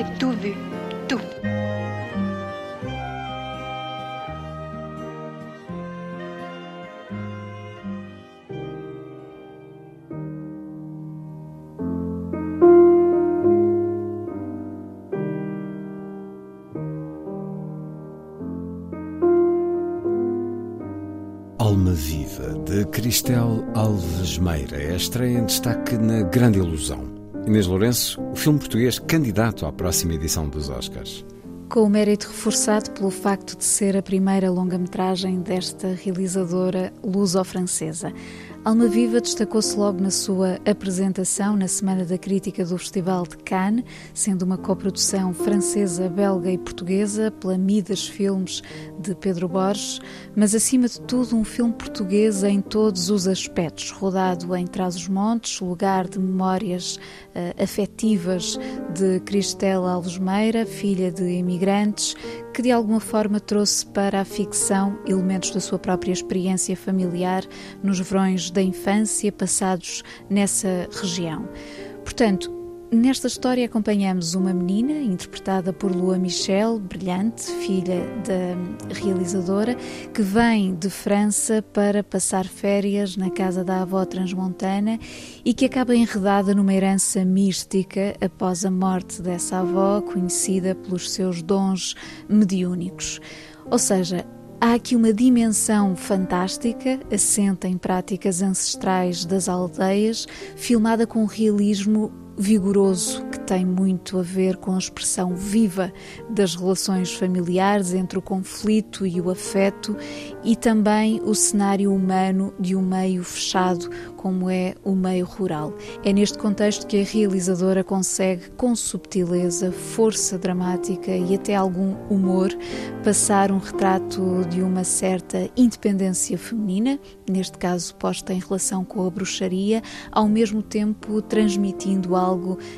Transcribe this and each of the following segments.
J'ai tout vu, tout. Alma Viva, de Cristel Alves Meira, é estreia em destaque na Grande Ilusão. Inês Lourenço, o filme português candidato à próxima edição dos Oscars. Com o mérito reforçado pelo facto de ser a primeira longa-metragem desta realizadora luso-francesa. Alma Viva destacou-se logo na sua apresentação na Semana da Crítica do Festival de Cannes, sendo uma coprodução francesa, belga e portuguesa pela Midas Filmes de Pedro Borges, mas acima de tudo um filme português em todos os aspectos, rodado em Trás-os-Montes, lugar de memórias afetivas de Cristela Alves Meira, filha de imigrantes, que de alguma forma trouxe para a ficção elementos da sua própria experiência familiar nos verões da infância passados nessa região. Portanto, Nesta história acompanhamos uma menina, interpretada por Lua Michel, brilhante, filha da realizadora, que vem de França para passar férias na casa da avó transmontana e que acaba enredada numa herança mística após a morte dessa avó, conhecida pelos seus dons mediúnicos. Ou seja, Há aqui uma dimensão fantástica, assenta em práticas ancestrais das aldeias, filmada com um realismo vigoroso que tem muito a ver com a expressão viva das relações familiares entre o conflito e o afeto e também o cenário humano de um meio fechado como é o meio rural. É neste contexto que a realizadora consegue, com subtileza, força dramática e até algum humor, passar um retrato de uma certa independência feminina, neste caso posta em relação com a bruxaria, ao mesmo tempo transmitindo algo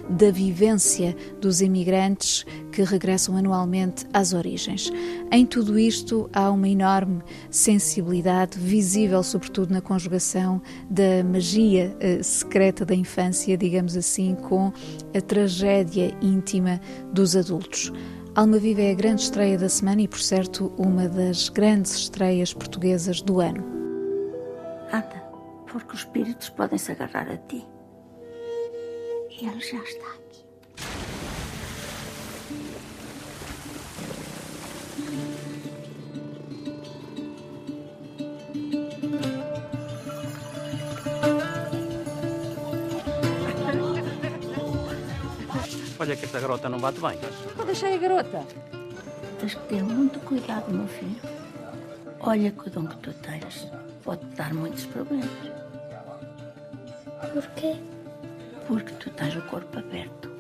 da vivência dos imigrantes que regressam anualmente às origens. Em tudo isto há uma enorme sensibilidade visível, sobretudo na conjugação da magia uh, secreta da infância, digamos assim, com a tragédia íntima dos adultos. Alma Viva é a grande estreia da semana e, por certo, uma das grandes estreias portuguesas do ano. Anda, porque os espíritos podem se agarrar a ti. E ele já está aqui. Olha que esta garota não bate bem. Vou deixar a garota. Tens que ter muito cuidado, meu filho. Olha que o dom que tu tens pode dar muitos problemas. Porquê? Porque tu tens o corpo aberto.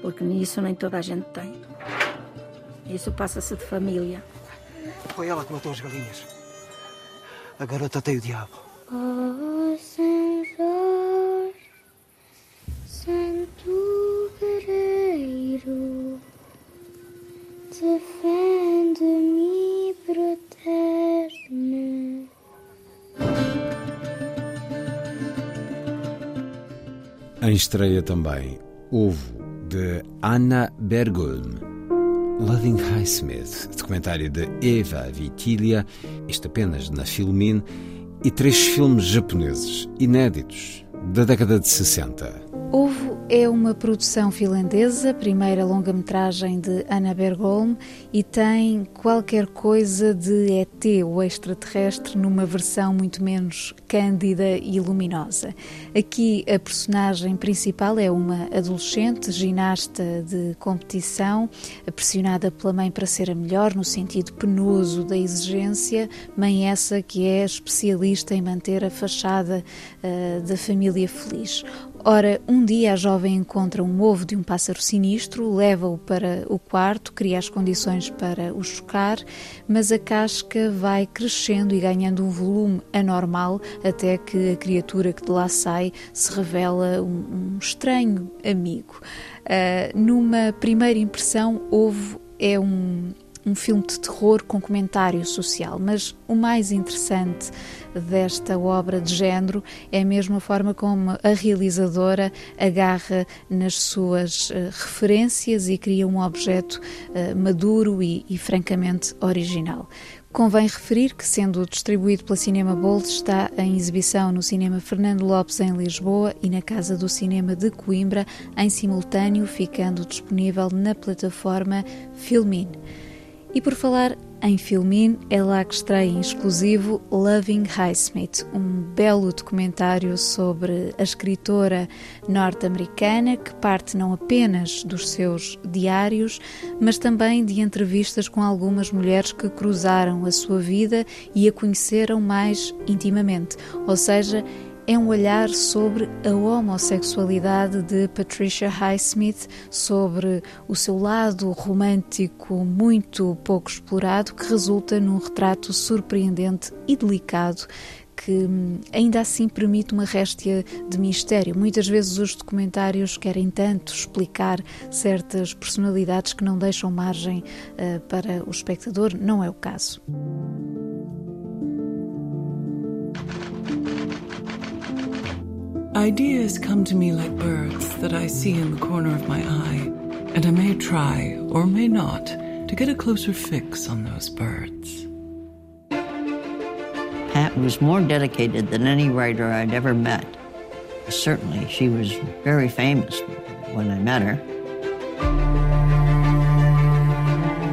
Porque nisso nem toda a gente tem. Isso passa-se de família. Foi ela que matou as galinhas. A garota tem o diabo. Oh, Senhor, estreia também Ovo, de Anna Bergholm. Loving Highsmith, documentário de Eva Vitilia, isto apenas na Filmin, e três filmes japoneses inéditos da década de 60. Ovo é uma produção finlandesa, primeira longa-metragem de Anna Bergholm e tem qualquer coisa de ET, o extraterrestre, numa versão muito menos cândida e luminosa. Aqui a personagem principal é uma adolescente, ginasta de competição, pressionada pela mãe para ser a melhor, no sentido penoso da exigência, mãe essa que é especialista em manter a fachada uh, da família feliz. Ora, um dia a jovem encontra um ovo de um pássaro sinistro, leva-o para o quarto, cria as condições para o chocar, mas a casca vai crescendo e ganhando um volume anormal até que a criatura que de lá sai se revela um, um estranho amigo. Uh, numa primeira impressão, ovo é um, um filme de terror com comentário social, mas o mais interessante desta obra de género é a mesma forma como a realizadora agarra nas suas uh, referências e cria um objeto uh, maduro e, e francamente original. Convém referir que, sendo distribuído pela Cinema Bold, está em exibição no Cinema Fernando Lopes em Lisboa e na Casa do Cinema de Coimbra, em simultâneo, ficando disponível na plataforma Filmin. E por falar em Filmin, é lá que estreia em exclusivo Loving Highsmith, um belo documentário sobre a escritora norte-americana que parte não apenas dos seus diários, mas também de entrevistas com algumas mulheres que cruzaram a sua vida e a conheceram mais intimamente. Ou seja, é um olhar sobre a homossexualidade de Patricia Highsmith, sobre o seu lado romântico muito pouco explorado, que resulta num retrato surpreendente e delicado que hum, ainda assim permite uma réstia de mistério. Muitas vezes os documentários querem tanto explicar certas personalidades que não deixam margem uh, para o espectador, não é o caso. Ideas come to me like birds that I see in the corner of my eye, and I may try, or may not, to get a closer fix on those birds. Pat was more dedicated than any writer I'd ever met. Certainly, she was very famous when I met her.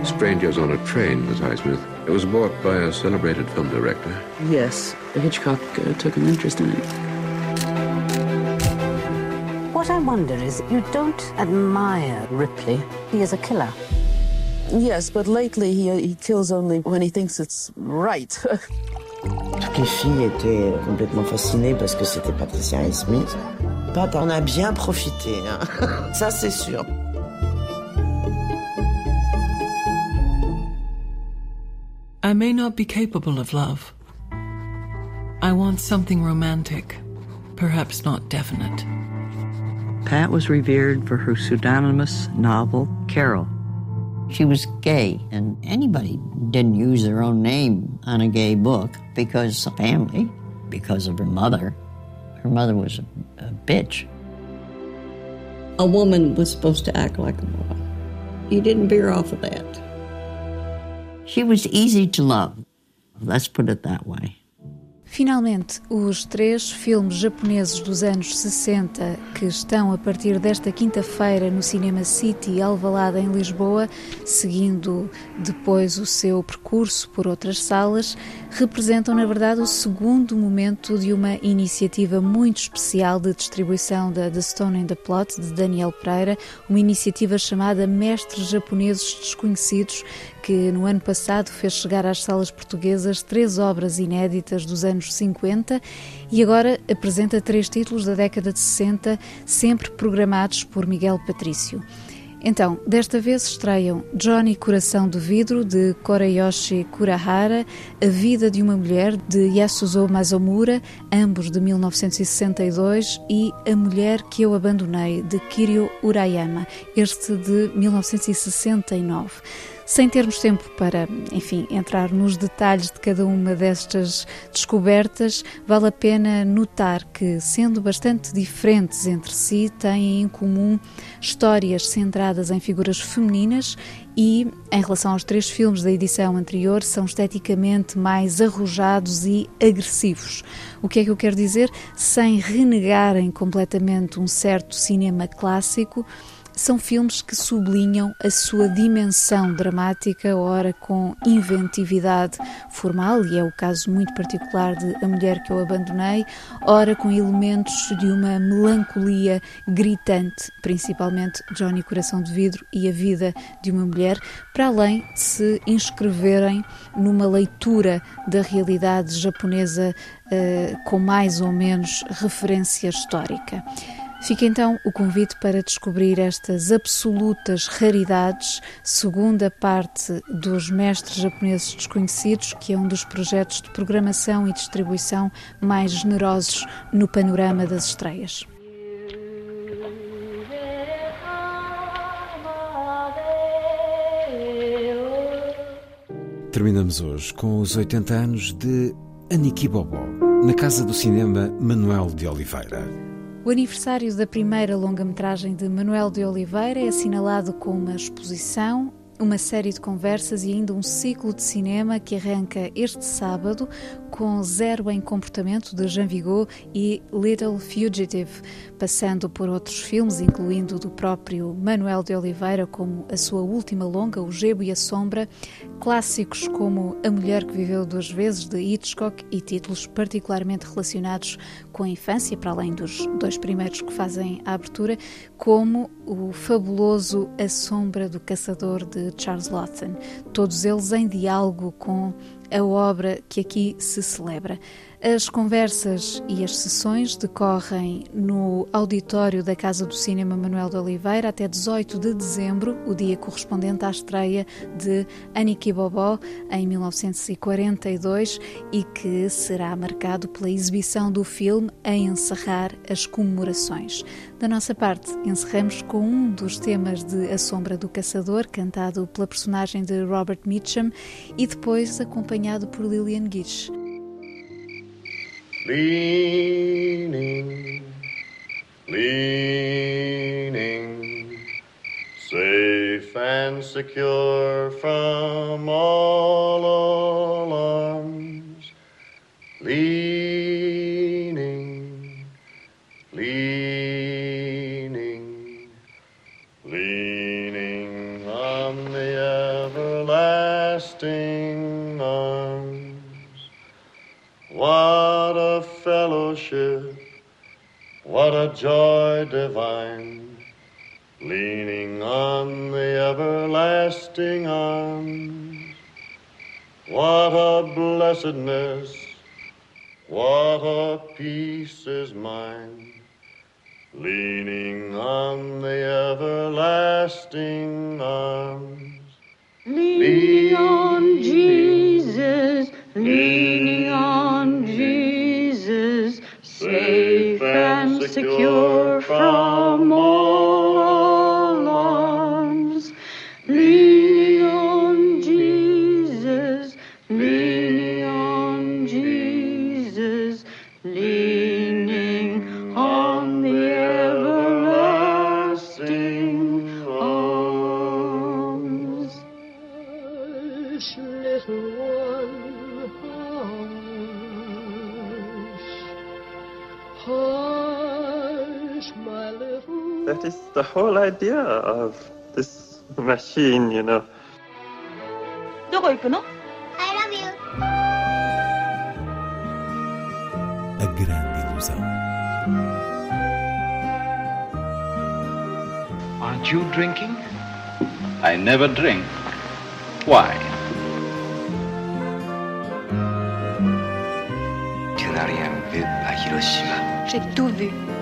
Strangers on a Train, Miss Highsmith. It was bought by a celebrated film director. Yes, Hitchcock uh, took an interest in it. What I wonder is, you don't admire Ripley. He is a killer. Yes, but lately he, he kills only when he thinks it's right. Toutes les filles étaient complètement fascinées parce que c'était Patricia Smith. Papa en a bien profité, hein. ça c'est sûr. I may not be capable of love. I want something romantic, perhaps not definite. Pat was revered for her pseudonymous novel, Carol. She was gay, and anybody didn't use their own name on a gay book because of family, because of her mother. Her mother was a, a bitch. A woman was supposed to act like a boy. You didn't veer off of that. She was easy to love. Let's put it that way. Finalmente, os três filmes japoneses dos anos 60 que estão a partir desta quinta-feira no Cinema City Alvalade em Lisboa, seguindo depois o seu percurso por outras salas, representam na verdade o segundo momento de uma iniciativa muito especial de distribuição da The Stone in the Plot de Daniel Pereira, uma iniciativa chamada Mestres Japoneses Desconhecidos, que no ano passado fez chegar às salas portuguesas três obras inéditas dos anos anos 50 e agora apresenta três títulos da década de 60, sempre programados por Miguel Patrício. Então, desta vez estreiam Johnny Coração de Vidro, de Koreyoshi Kurahara, A Vida de uma Mulher, de Yasuzo Mazomura, ambos de 1962, e A Mulher que Eu Abandonei, de Kirio Urayama, este de 1969. Sem termos tempo para, enfim, entrar nos detalhes de cada uma destas descobertas, vale a pena notar que, sendo bastante diferentes entre si, têm em comum histórias centradas em figuras femininas e, em relação aos três filmes da edição anterior, são esteticamente mais arrojados e agressivos. O que é que eu quero dizer? Sem renegarem completamente um certo cinema clássico, são filmes que sublinham a sua dimensão dramática, ora com inventividade formal, e é o caso muito particular de A Mulher que Eu Abandonei, ora com elementos de uma melancolia gritante, principalmente Johnny Coração de Vidro e a vida de uma mulher, para além de se inscreverem numa leitura da realidade japonesa eh, com mais ou menos referência histórica. Fica então o convite para descobrir estas absolutas raridades, segunda parte dos Mestres Japoneses Desconhecidos, que é um dos projetos de programação e distribuição mais generosos no panorama das estreias. Terminamos hoje com os 80 anos de Aniki Bobó, na Casa do Cinema Manuel de Oliveira. O aniversário da primeira longa-metragem de Manuel de Oliveira é assinalado com uma exposição, uma série de conversas e ainda um ciclo de cinema que arranca este sábado com Zero em Comportamento de Jean Vigo e Little Fugitive, passando por outros filmes, incluindo do próprio Manuel de Oliveira, como a sua última longa, O Gebo e a Sombra, clássicos como A Mulher que Viveu Duas Vezes, de Hitchcock, e títulos particularmente relacionados com a infância, para além dos dois primeiros que fazem a abertura, como o fabuloso A Sombra do Caçador, de Charles Lawton. Todos eles em diálogo com a obra que aqui se celebra. As conversas e as sessões decorrem no auditório da Casa do Cinema Manuel de Oliveira até 18 de dezembro, o dia correspondente à estreia de Aniki Bobó em 1942 e que será marcado pela exibição do filme a encerrar as comemorações. Da nossa parte, encerramos com um dos temas de A Sombra do Caçador, cantado pela personagem de Robert Mitchum e depois acompanhado por Lillian Gish. Leaning, leaning, safe and secure from all alarms, leaning, leaning, leaning on the everlasting arms. A fellowship, what a joy divine, leaning on the everlasting arms. What a blessedness, what a peace is mine, leaning on the everlasting arms. That is the whole idea of this machine, you know. どこ行くの I love you. A grande ilusão. Aren't you drinking? I never drink. Why? Tu n'as rien vu à Hiroshima. J'ai tout vu, tout.